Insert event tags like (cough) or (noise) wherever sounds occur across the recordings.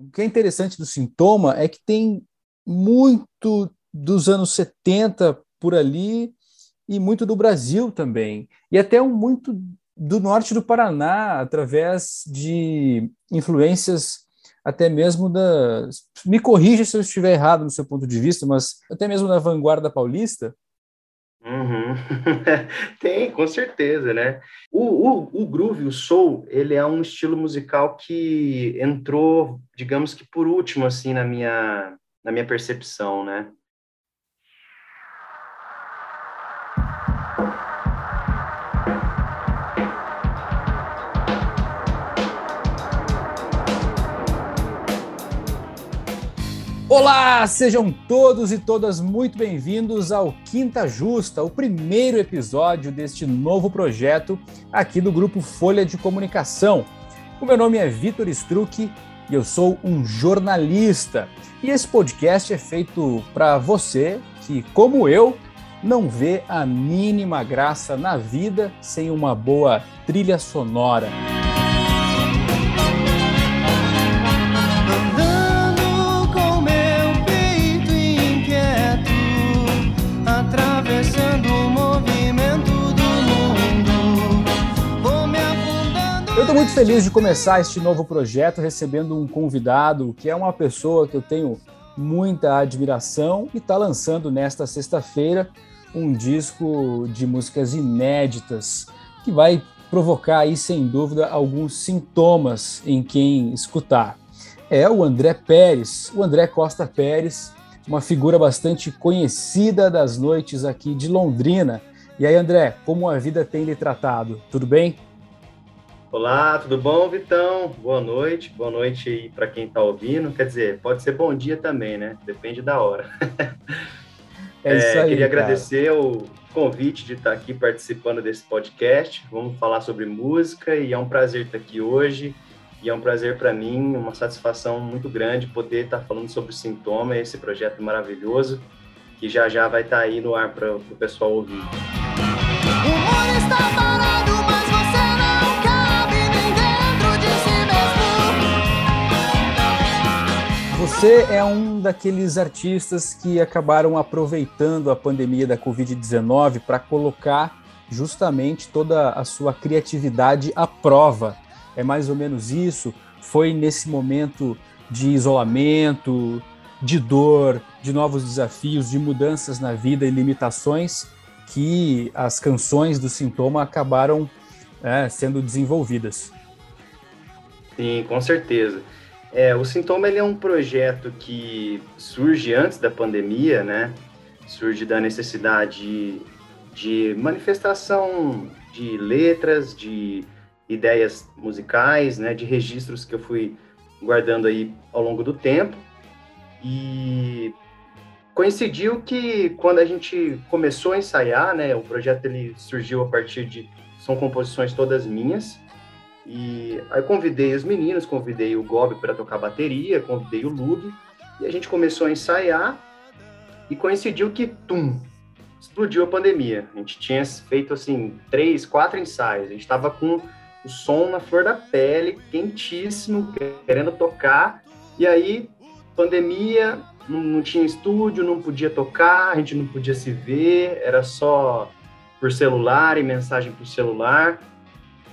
O que é interessante do sintoma é que tem muito dos anos 70 por ali e muito do Brasil também. E até um muito do norte do Paraná, através de influências até mesmo da. Me corrija se eu estiver errado no seu ponto de vista, mas até mesmo da vanguarda paulista. Uhum. (laughs) Tem, com certeza, né? O, o, o groove, o soul, ele é um estilo musical que entrou, digamos que por último, assim, na minha, na minha percepção, né? Olá, sejam todos e todas muito bem-vindos ao Quinta Justa, o primeiro episódio deste novo projeto aqui do grupo Folha de Comunicação. O meu nome é Vitor Struck e eu sou um jornalista. E esse podcast é feito para você que, como eu, não vê a mínima graça na vida sem uma boa trilha sonora. Muito feliz de começar este novo projeto recebendo um convidado que é uma pessoa que eu tenho muita admiração e está lançando nesta sexta-feira um disco de músicas inéditas que vai provocar aí sem dúvida alguns sintomas em quem escutar. É o André Pérez, o André Costa Pérez, uma figura bastante conhecida das noites aqui de Londrina. E aí, André, como a vida tem lhe tratado? Tudo bem? Olá, tudo bom, Vitão? Boa noite, boa noite aí para quem está ouvindo. Quer dizer, pode ser bom dia também, né? Depende da hora. (laughs) É isso é, aí. Queria cara. agradecer o convite de estar aqui participando desse podcast. Vamos falar sobre música e é um prazer estar aqui hoje. E é um prazer para mim, uma satisfação muito grande poder estar falando sobre o Sintoma, esse projeto maravilhoso que já já vai estar aí no ar para o pessoal ouvir. O mundo está Você é um daqueles artistas que acabaram aproveitando a pandemia da Covid-19 para colocar justamente toda a sua criatividade à prova. É mais ou menos isso? Foi nesse momento de isolamento, de dor, de novos desafios, de mudanças na vida e limitações que as canções do Sintoma acabaram é, sendo desenvolvidas. Sim, com certeza. É, o Sintoma ele é um projeto que surge antes da pandemia, né? Surge da necessidade de manifestação de letras, de ideias musicais, né? De registros que eu fui guardando aí ao longo do tempo. E coincidiu que quando a gente começou a ensaiar, né? O projeto ele surgiu a partir de são composições todas minhas e aí convidei os meninos, convidei o Gob para tocar bateria, convidei o Lug, e a gente começou a ensaiar, e coincidiu que, tum, explodiu a pandemia. A gente tinha feito, assim, três, quatro ensaios, a gente estava com o som na flor da pele, quentíssimo, querendo tocar, e aí, pandemia, não, não tinha estúdio, não podia tocar, a gente não podia se ver, era só por celular e mensagem por celular,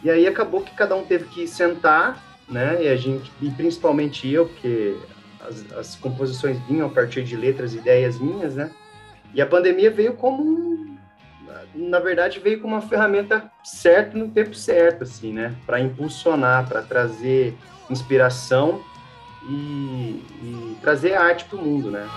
e aí acabou que cada um teve que sentar, né? E a gente, e principalmente eu, porque as, as composições vinham a partir de letras e ideias minhas, né? E a pandemia veio como na verdade veio como uma ferramenta certa no tempo certo, assim, né? Para impulsionar, para trazer inspiração e, e trazer arte para o mundo, né?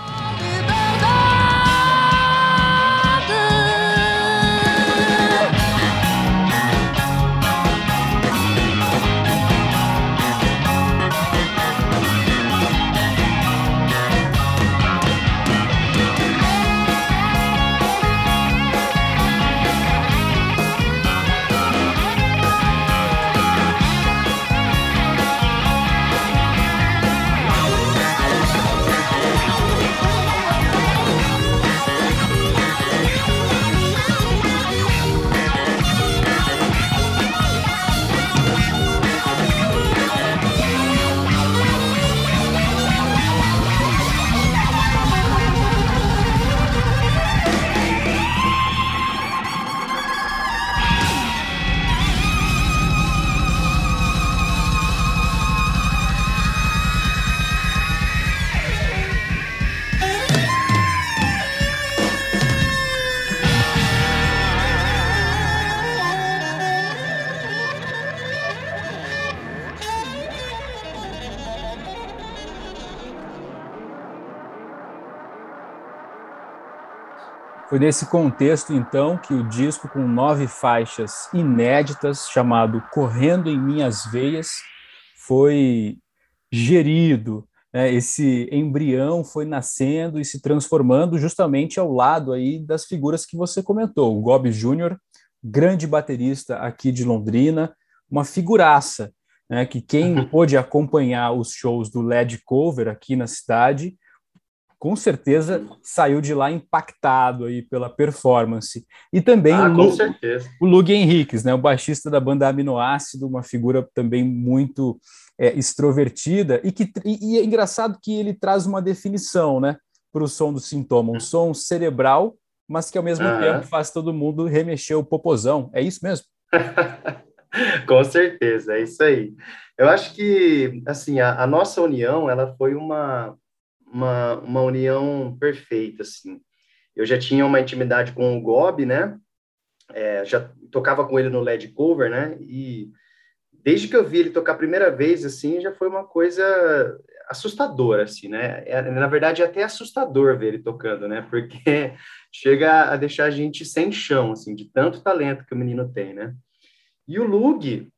Foi nesse contexto, então, que o disco com nove faixas inéditas, chamado Correndo em Minhas Veias, foi gerido. Né? Esse embrião foi nascendo e se transformando justamente ao lado aí das figuras que você comentou. O Gob Júnior, grande baterista aqui de Londrina, uma figuraça, né? que quem (laughs) pôde acompanhar os shows do Led Cover aqui na cidade com certeza saiu de lá impactado aí pela performance. E também ah, o, Lu, o Lug Henriques, né, o baixista da banda Aminoácido, uma figura também muito é, extrovertida, e, que, e, e, é engraçado que ele traz uma definição né, para o som do sintoma, um som cerebral, mas que ao mesmo uhum. tempo faz todo mundo remexer o popozão. É isso mesmo? (laughs) com certeza, é isso aí. Eu acho que, assim, a, a nossa união, ela foi uma, uma, uma união perfeita, assim. Eu já tinha uma intimidade com o Gob, né? É, já tocava com ele no LED Cover, né? E desde que eu vi ele tocar a primeira vez, assim, já foi uma coisa assustadora, assim, né? É, na verdade, é até assustador ver ele tocando, né? Porque (laughs) chega a deixar a gente sem chão, assim, de tanto talento que o menino tem, né? E o Lug,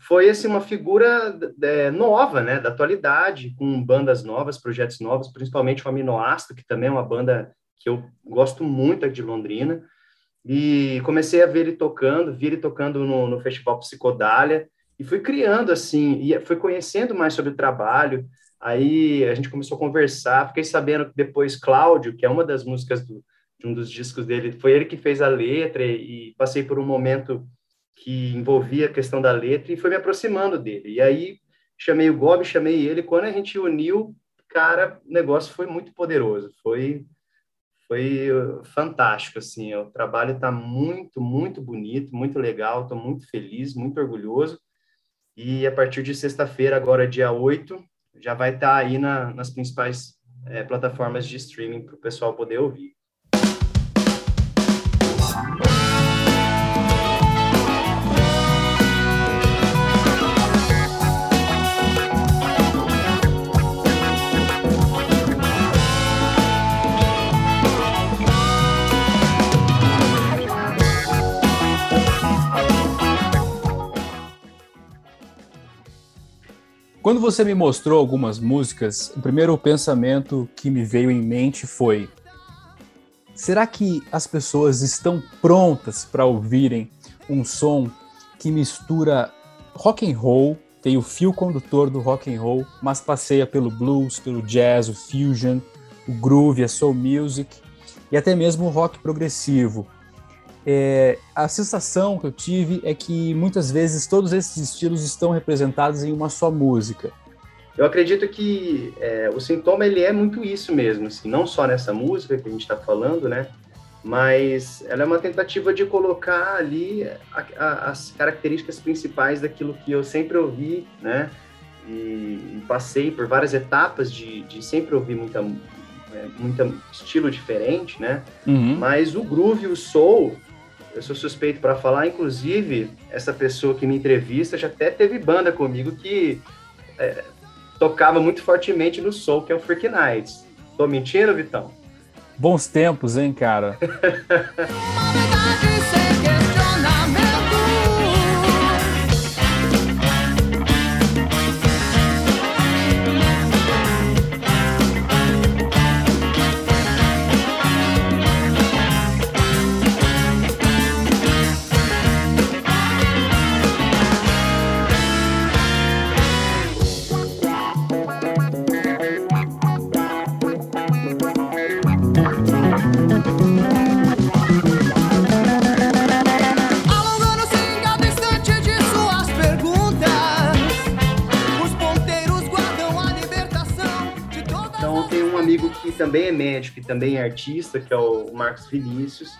foi assim uma figura é, nova, né, da atualidade, com bandas novas, projetos novos, principalmente o Aminoácido, que também é uma banda que eu gosto muito de Londrina, e comecei a ver ele tocando, vi ele tocando no, no Festival Psicodália, e fui criando, assim, e fui conhecendo mais sobre o trabalho, aí a gente começou a conversar, fiquei sabendo que depois Cláudio, que é uma das músicas do, de um dos discos dele, foi ele que fez a letra, e, e passei por um momento que envolvia a questão da letra e foi me aproximando dele. E aí chamei o Gob, chamei ele. Quando a gente uniu, cara, o negócio foi muito poderoso. Foi foi fantástico assim. O trabalho está muito, muito bonito, muito legal. Estou muito feliz, muito orgulhoso. E a partir de sexta-feira, agora dia 8, já vai estar tá aí na, nas principais é, plataformas de streaming para o pessoal poder ouvir. Quando você me mostrou algumas músicas, o primeiro pensamento que me veio em mente foi: será que as pessoas estão prontas para ouvirem um som que mistura rock and roll, tem o fio condutor do rock and roll, mas passeia pelo blues, pelo jazz, o fusion, o groove, a soul music e até mesmo o rock progressivo? É, a sensação que eu tive é que muitas vezes todos esses estilos estão representados em uma só música. Eu acredito que é, o sintoma ele é muito isso mesmo, assim, não só nessa música que a gente está falando, né? Mas ela é uma tentativa de colocar ali a, a, as características principais daquilo que eu sempre ouvi, né? E, e passei por várias etapas de, de sempre ouvir muita, é, muito estilo diferente, né? Uhum. Mas o groove, o soul, eu sou suspeito para falar, inclusive, essa pessoa que me entrevista já até teve banda comigo que é, tocava muito fortemente no soul, que é o Freak Nights. Tô mentindo, Vitão? Bons tempos, hein, cara? (laughs) (laughs) também é artista, que é o Marcos Vinícius,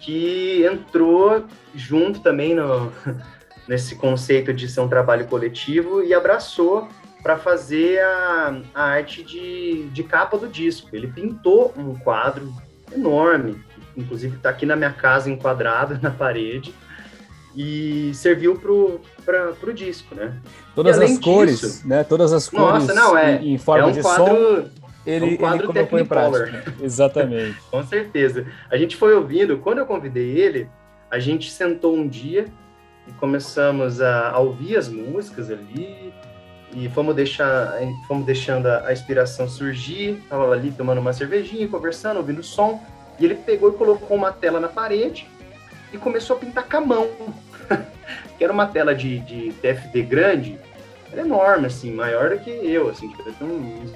que entrou junto também no, (laughs) nesse conceito de ser um trabalho coletivo e abraçou para fazer a, a arte de, de capa do disco. Ele pintou um quadro enorme, inclusive está aqui na minha casa enquadrado (laughs) na parede, e serviu para o disco, né? Todas as cores, disso, né? Todas as cores nossa, não, é, em, em forma é um de quadro, som ele, é um quadro ele prática. (laughs) Exatamente. Com certeza. A gente foi ouvindo, quando eu convidei ele, a gente sentou um dia e começamos a, a ouvir as músicas ali e fomos deixar fomos deixando a, a inspiração surgir tava ali tomando uma cervejinha conversando ouvindo som e ele pegou e colocou uma tela na parede e começou a pintar com a mão (laughs) que era uma tela de, de TFD grande era enorme assim maior do que eu assim tipo, um,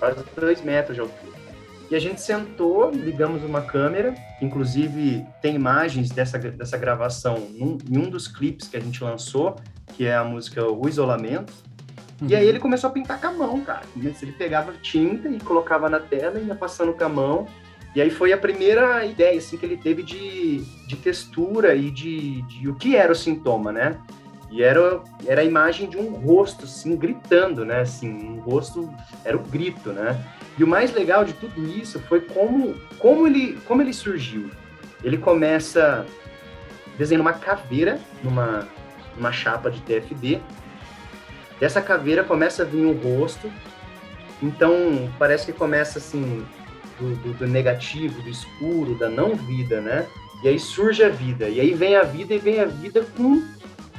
quase dois metros de altura e a gente sentou, ligamos uma câmera, inclusive tem imagens dessa, dessa gravação num, em um dos clipes que a gente lançou, que é a música O Isolamento. Uhum. E aí ele começou a pintar com a mão, cara. Ele pegava tinta e colocava na tela e ia passando com a mão. E aí foi a primeira ideia assim, que ele teve de, de textura e de, de o que era o sintoma, né? E era, era a imagem de um rosto, assim, gritando, né? Assim, um rosto, era o grito, né? E o mais legal de tudo isso foi como, como, ele, como ele surgiu. Ele começa desenhando uma caveira numa, numa chapa de TFD. Dessa caveira começa a vir um rosto. Então, parece que começa, assim, do, do, do negativo, do escuro, da não vida, né? E aí surge a vida. E aí vem a vida e vem a vida com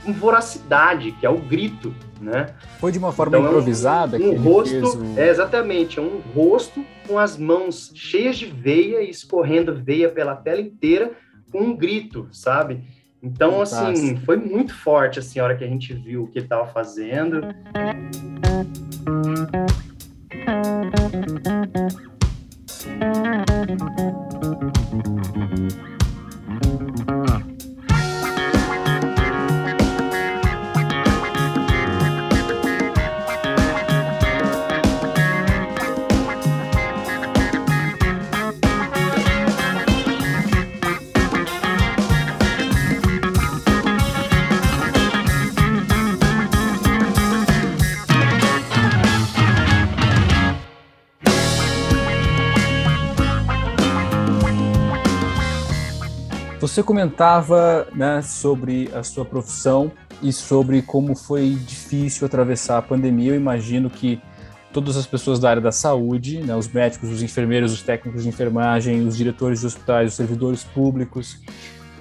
com voracidade, que é o grito, né? Foi de uma forma então, improvisada? Um, um rosto, o... é exatamente, é um rosto com as mãos cheias de veia e escorrendo veia pela tela inteira com um grito, sabe? Então, assim, Fantástico. assim, foi muito forte assim, a hora que a gente viu o que ele estava fazendo. Você comentava né, sobre a sua profissão e sobre como foi difícil atravessar a pandemia. Eu imagino que todas as pessoas da área da saúde, né, os médicos, os enfermeiros, os técnicos de enfermagem, os diretores de hospitais, os servidores públicos,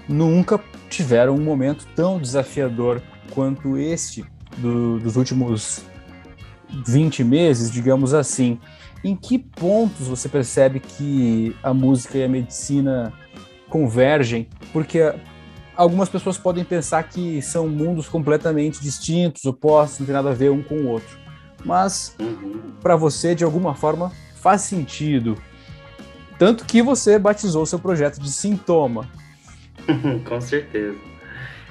nunca tiveram um momento tão desafiador quanto este do, dos últimos 20 meses, digamos assim. Em que pontos você percebe que a música e a medicina convergem, porque algumas pessoas podem pensar que são mundos completamente distintos, opostos, não tem nada a ver um com o outro. Mas uhum. para você, de alguma forma, faz sentido. Tanto que você batizou seu projeto de Sintoma. (laughs) com certeza.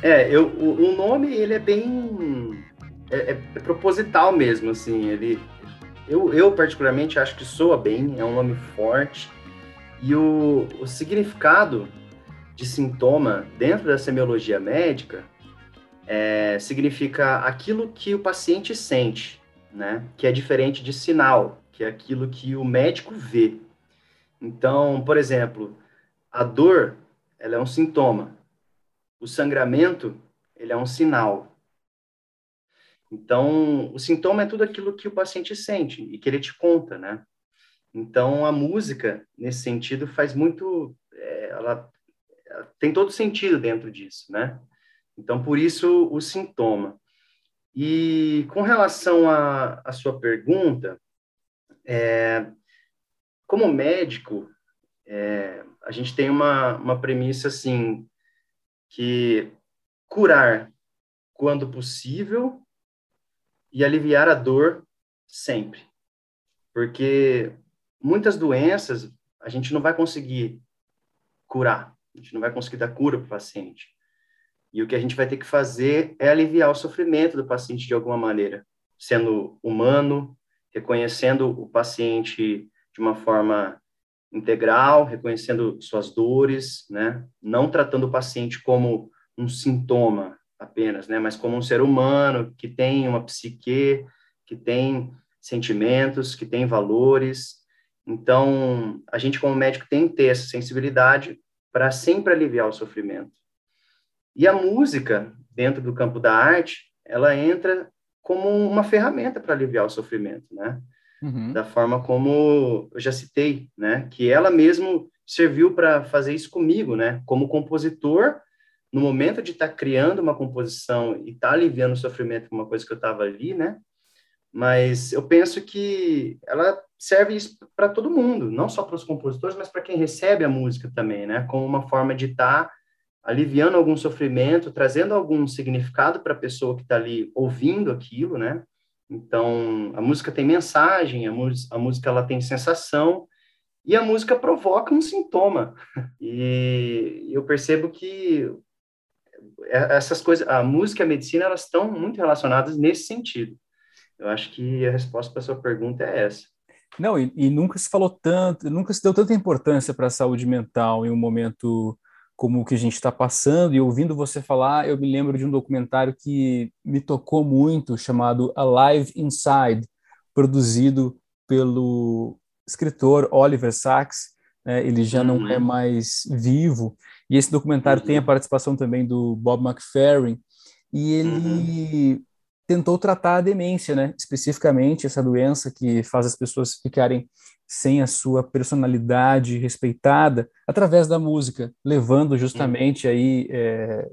É, eu, o, o, nome ele é bem é, é, é, proposital mesmo, assim. Ele, eu, eu particularmente acho que soa bem, é um nome forte e o, o significado de sintoma dentro da semiologia médica é, significa aquilo que o paciente sente, né? Que é diferente de sinal, que é aquilo que o médico vê. Então, por exemplo, a dor, ela é um sintoma. O sangramento, ele é um sinal. Então, o sintoma é tudo aquilo que o paciente sente e que ele te conta, né? Então, a música, nesse sentido, faz muito. É, ela, ela, tem todo sentido dentro disso, né? Então, por isso, o sintoma. E com relação à sua pergunta, é, como médico, é, a gente tem uma, uma premissa assim, que curar quando possível e aliviar a dor sempre. Porque muitas doenças a gente não vai conseguir curar, a gente não vai conseguir dar cura para o paciente. E o que a gente vai ter que fazer é aliviar o sofrimento do paciente de alguma maneira, sendo humano, reconhecendo o paciente de uma forma integral, reconhecendo suas dores, né? Não tratando o paciente como um sintoma apenas, né? Mas como um ser humano que tem uma psique, que tem sentimentos, que tem valores, então, a gente, como médico, tem que ter essa sensibilidade para sempre aliviar o sofrimento. E a música, dentro do campo da arte, ela entra como uma ferramenta para aliviar o sofrimento, né? uhum. da forma como eu já citei, né? Que ela mesmo serviu para fazer isso comigo, né? Como compositor, no momento de estar tá criando uma composição e estar tá aliviando o sofrimento com uma coisa que eu estava ali, né? Mas eu penso que ela serve para todo mundo, não só para os compositores, mas para quem recebe a música também, né? Como uma forma de estar tá aliviando algum sofrimento, trazendo algum significado para a pessoa que está ali ouvindo aquilo, né? Então, a música tem mensagem, a, a música ela tem sensação, e a música provoca um sintoma. (laughs) E eu percebo que essas coisas, a música e a medicina, elas estão muito relacionadas nesse sentido. Eu acho que a resposta para a sua pergunta é essa. Não, e, e, nunca se falou tanto, nunca se deu tanta importância para a saúde mental em um momento como o que a gente está passando. E ouvindo você falar, eu me lembro de um documentário que me tocou muito, chamado Alive Inside, produzido pelo escritor Oliver Sacks. Né? Ele já não é uhum. mais vivo. E esse documentário uhum. tem a uhum. participação também do Bob McFerrin. E ele uhum tentou tratar a demência, né? Especificamente essa doença que faz as pessoas ficarem sem a sua personalidade respeitada através da música, levando justamente aí é,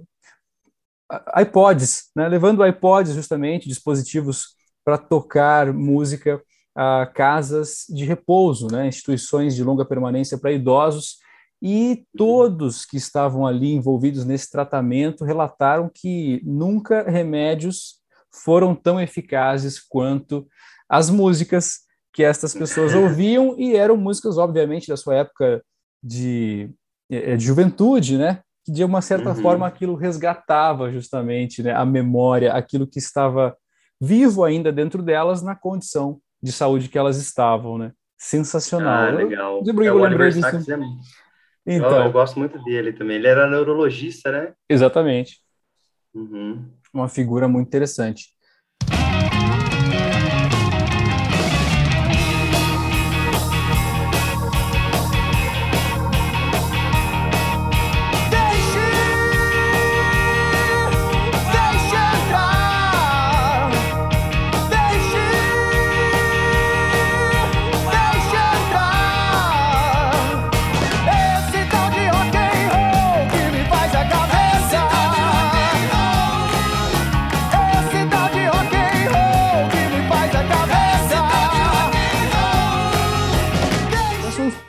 iPods, né? Levando iPods justamente dispositivos para tocar música a casas de repouso, né? Instituições de longa permanência para idosos e todos que estavam ali envolvidos nesse tratamento relataram que nunca remédios foram tão eficazes quanto as músicas que estas pessoas ouviam e eram músicas, obviamente, da sua época de, eh, de juventude, né? Que de uma certa uhum. forma aquilo resgatava justamente né, a memória, aquilo que estava vivo ainda dentro delas na condição de saúde que elas estavam, né? Sensacional. Ah, legal. Eu, eu, é, lembrei disso. Então, eu, eu, gosto muito dele também. Ele era neurologista, né? Exatamente. Uhum uma figura muito interessante.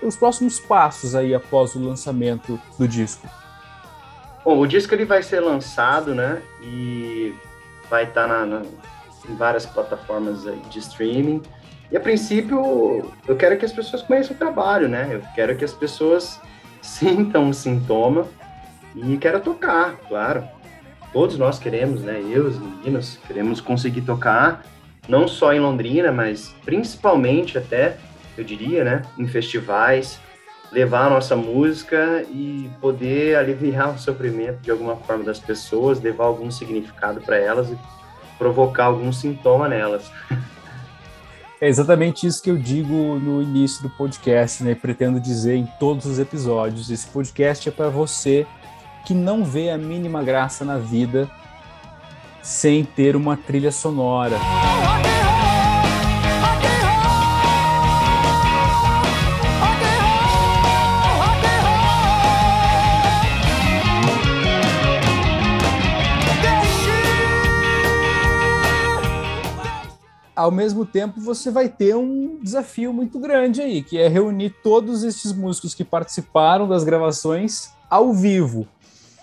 Os próximos passos aí após o lançamento do disco? Bom, o disco ele vai ser lançado, né? E vai estar tá na, na, em várias plataformas de streaming. E a princípio, eu quero que as pessoas conheçam o trabalho, né? Eu quero que as pessoas (laughs) sintam o sintoma e quero tocar, claro. Todos nós queremos, né? Eu, os meninos, queremos conseguir tocar, não só em Londrina, mas principalmente até eu diria, né, em festivais, levar a nossa música e poder aliviar (laughs) o sofrimento de alguma forma das pessoas, levar algum significado para elas e provocar algum sintoma nelas. (laughs) É exatamente isso que eu digo no início do podcast, né? Pretendo dizer em todos os episódios. Esse podcast é para você que não vê a mínima graça na vida sem ter uma trilha sonora. Ao mesmo tempo você vai ter um desafio muito grande aí, que é reunir todos esses músicos que participaram das gravações ao vivo.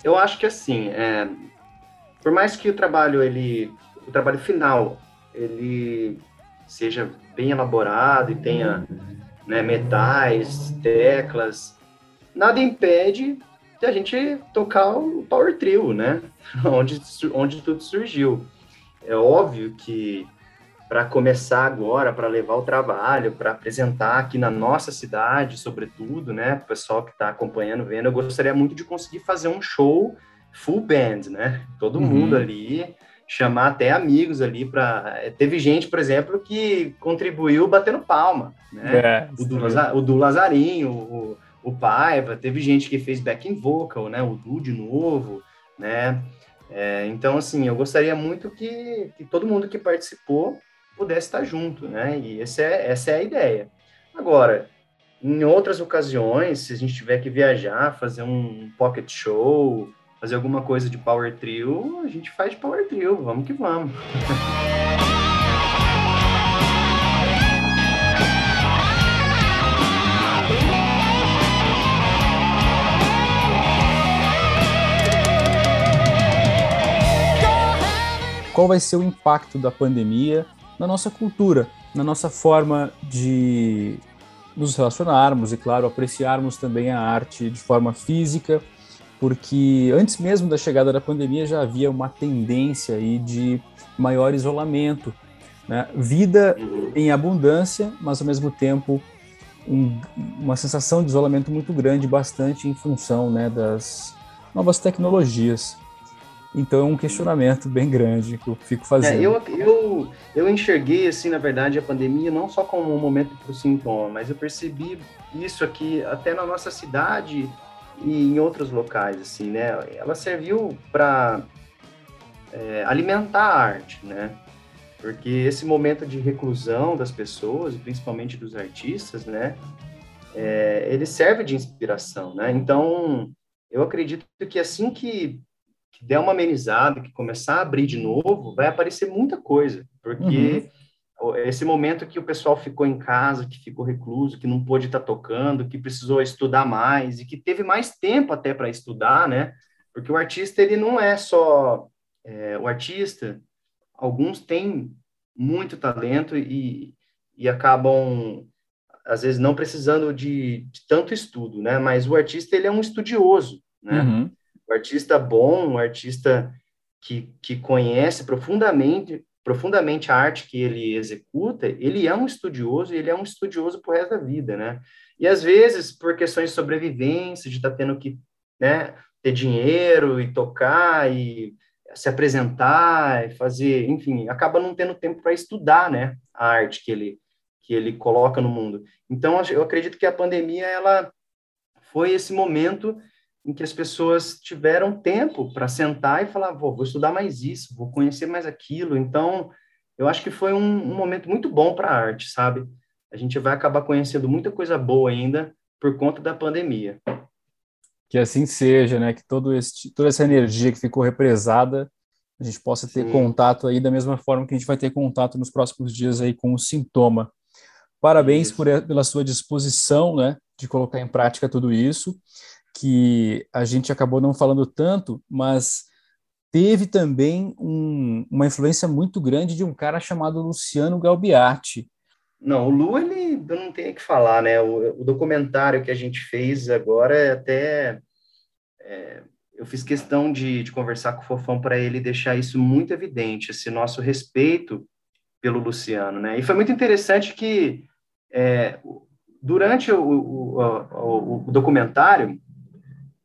Eu acho que assim, é, por mais que o trabalho ele, o trabalho final, ele seja bem elaborado e tenha né, metais, teclas, nada impede de a gente tocar o Power Trio, né? (laughs) onde, onde tudo surgiu. É óbvio que para começar agora, para levar o trabalho, para apresentar aqui na nossa cidade, sobretudo, né, o pessoal que está acompanhando, vendo, eu gostaria muito de conseguir fazer um show full band, né, todo uhum. mundo ali, chamar até amigos ali para. Eh, teve gente, por exemplo, que contribuiu batendo palma, né? É, o, do o, do Lazarinho, o, o Paiva, teve gente que fez backing vocal, né? O Du de novo, né? É, então, assim, eu gostaria muito que, que todo mundo que participou pudesse estar junto, né? E essa é, essa é a ideia. Agora, em outras ocasiões, se a gente tiver que viajar, fazer um pocket show, fazer alguma coisa de power trio, a gente faz power trio, vamos que vamos. Qual vai ser o impacto da pandemia na nossa cultura, na nossa forma de nos relacionarmos e, claro, apreciarmos também a arte de forma física, porque antes mesmo da chegada da pandemia já havia uma tendência aí de maior isolamento, né? vida em abundância, mas ao mesmo tempo um, uma sensação de isolamento muito grande, bastante em função né, das novas tecnologias. Então é um questionamento bem grande que eu fico fazendo. É, eu, eu, eu enxerguei, assim, na verdade, a pandemia não só como um momento para o sintoma, mas eu percebi isso aqui até na nossa cidade e em outros locais, assim, né? Ela serviu para é, alimentar a arte, né? Porque esse momento de reclusão das pessoas, principalmente dos artistas, né? É, ele serve de inspiração, né? Então, eu acredito que assim que der uma amenizada, que começar a abrir de novo, vai aparecer muita coisa, porque uhum. esse momento que o pessoal ficou em casa, que ficou recluso, que não pôde estar tocando, que precisou estudar mais e que teve mais tempo até para estudar, né? Porque o artista ele não é só é, o artista. Alguns têm muito talento e, e acabam às vezes não precisando de, de, tanto estudo, né? Mas o artista ele é um estudioso, né? Uhum. O artista bom, um artista que, que conhece profundamente profundamente a arte que ele executa, ele é um estudioso e ele é um estudioso pro resto da vida, né? E às vezes, por questões de sobrevivência, de estar tá tendo que né, ter dinheiro e tocar e se apresentar e fazer, enfim, acaba não tendo tempo para estudar, né, a arte que ele que ele coloca no mundo. Então, eu acredito que a pandemia ela foi esse momento em que as pessoas tiveram tempo para sentar e falar, vou, vou estudar mais isso, vou conhecer mais aquilo. Então, eu acho que foi um, um momento muito bom para a arte, sabe? A gente vai acabar conhecendo muita coisa boa ainda por conta da pandemia. Que assim seja, né? Que todo esse, toda essa energia que ficou represada, a gente possa ter Sim. contato aí da mesma forma que a gente vai ter contato nos próximos dias aí com o sintoma. Parabéns por, pela sua disposição, né, de colocar em prática tudo isso que a gente acabou não falando tanto, mas teve também um, uma influência muito grande de um cara chamado Luciano Galbiati. Não, o Lu, ele eu não tenho que falar, né? O, o, documentário que a gente fez agora é até. É, eu fiz questão de, de conversar com o Fofão para ele deixar isso muito evidente, esse nosso respeito pelo Luciano, né? E foi muito interessante que é, durante o, o, o, o documentário,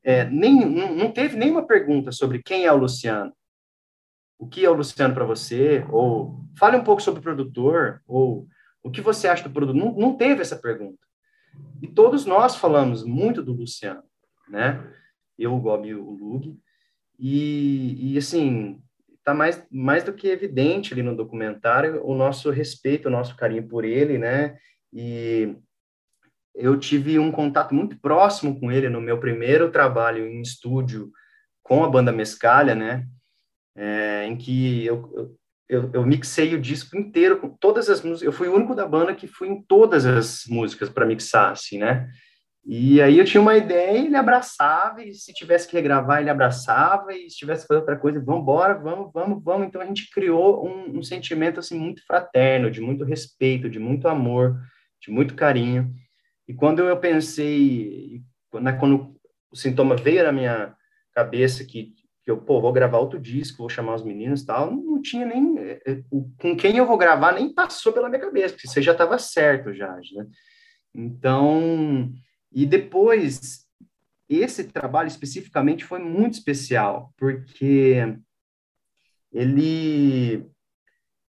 é, nem, não teve nenhuma pergunta sobre quem é o Luciano. O que é o Luciano para você? Ou fale um pouco sobre o produtor, ou o que você acha do produto. Não, não teve essa pergunta. E todos nós falamos muito do Luciano, né? Eu, o Gob e o Lug. E, e assim, tá mais, mais do que evidente ali no documentário o nosso respeito, o nosso carinho por ele, né? E eu tive um contato muito próximo com ele no meu primeiro trabalho em estúdio com a banda Mescalha, né? É, em que eu, eu, eu, mixei o disco inteiro com todas as músicas. Eu fui o único da banda que fui em todas as músicas para mixar, assim, né? E aí eu tinha uma ideia, ele abraçava, e se tivesse que regravar, ele abraçava, e se tivesse que fazer outra coisa, vamos embora, vamos, vamos, vamos. Então a gente criou um, um sentimento assim muito fraterno, de muito respeito, de muito amor, de muito carinho. E quando eu pensei, quando o sintoma veio na minha cabeça que, que eu, pô, vou gravar outro disco, vou chamar os meninos tal, não tinha nem, é, é, com quem eu vou gravar nem passou pela minha cabeça, porque você já estava certo já, né? Então, e depois, esse trabalho especificamente foi muito especial, porque ele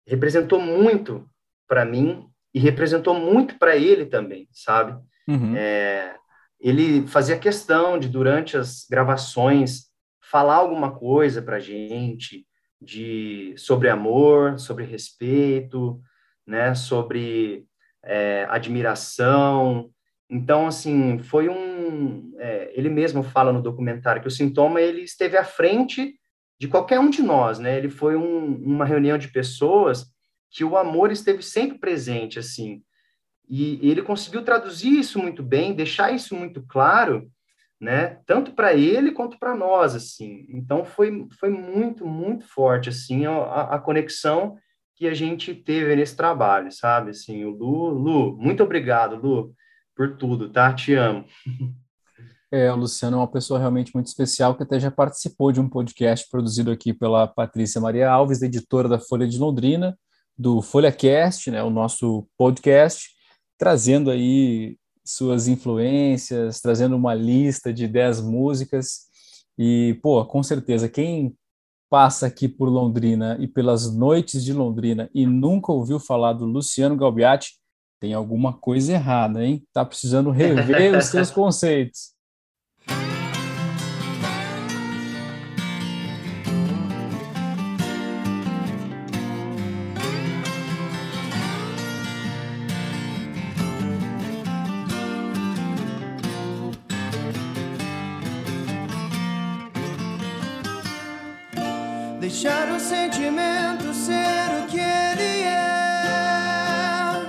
representou muito para mim e representou muito para ele também, sabe? Uhum. É, ele fazia questão de, durante as gravações, falar alguma coisa para gente de sobre amor, sobre respeito, né, sobre é, admiração. Então, assim, foi um. É, ele mesmo fala no documentário que o sintoma ele esteve à frente de qualquer um de nós, né? Ele foi um, uma reunião de pessoas que o amor esteve sempre presente, assim. E, ele conseguiu traduzir isso muito bem, deixar isso muito claro, né? Tanto para ele quanto para nós, assim. Então foi foi muito muito forte, assim, a, a conexão que a gente teve nesse trabalho, sabe? Assim, o Lu, Lu, muito obrigado, Lu, por tudo, tá? Te amo. É, o Luciano é uma pessoa realmente muito especial que até já participou de um podcast produzido aqui pela Patrícia Maria Alves, editora da Folha de Londrina, do FolhaCast, né, o nosso podcast, trazendo aí suas influências, trazendo uma lista de 10 músicas. E, pô, com certeza, quem passa aqui por Londrina e pelas noites de Londrina e nunca ouviu falar do Luciano Galbiati, tem alguma coisa errada, hein? Tá precisando rever os seus (laughs) conceitos. Deixar o sentimento ser o que ele é.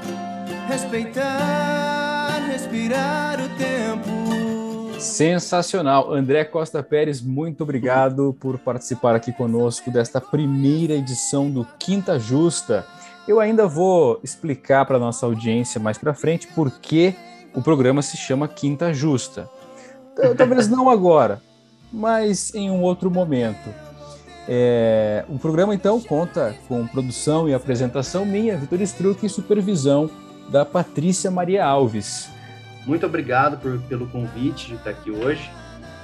Respeitar, respirar o tempo. Sensacional. André Costa Pérez, muito obrigado por participar aqui conosco desta primeira edição do Quinta Justa. Eu ainda vou explicar para nossa audiência mais para frente por que o programa se chama Quinta Justa. Talvez não agora, mas em um outro momento. É, o programa, então, conta com produção e apresentação minha, Vitor Struck, e supervisão da Patrícia Maria Alves. Muito obrigado por, pelo convite de estar aqui hoje.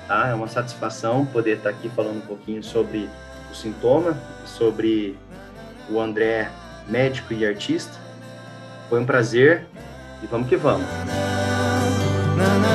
Tá? É uma satisfação poder estar aqui falando um pouquinho sobre o sintoma, sobre o André, médico e artista. Foi um prazer e vamos que vamos. Na, na, na,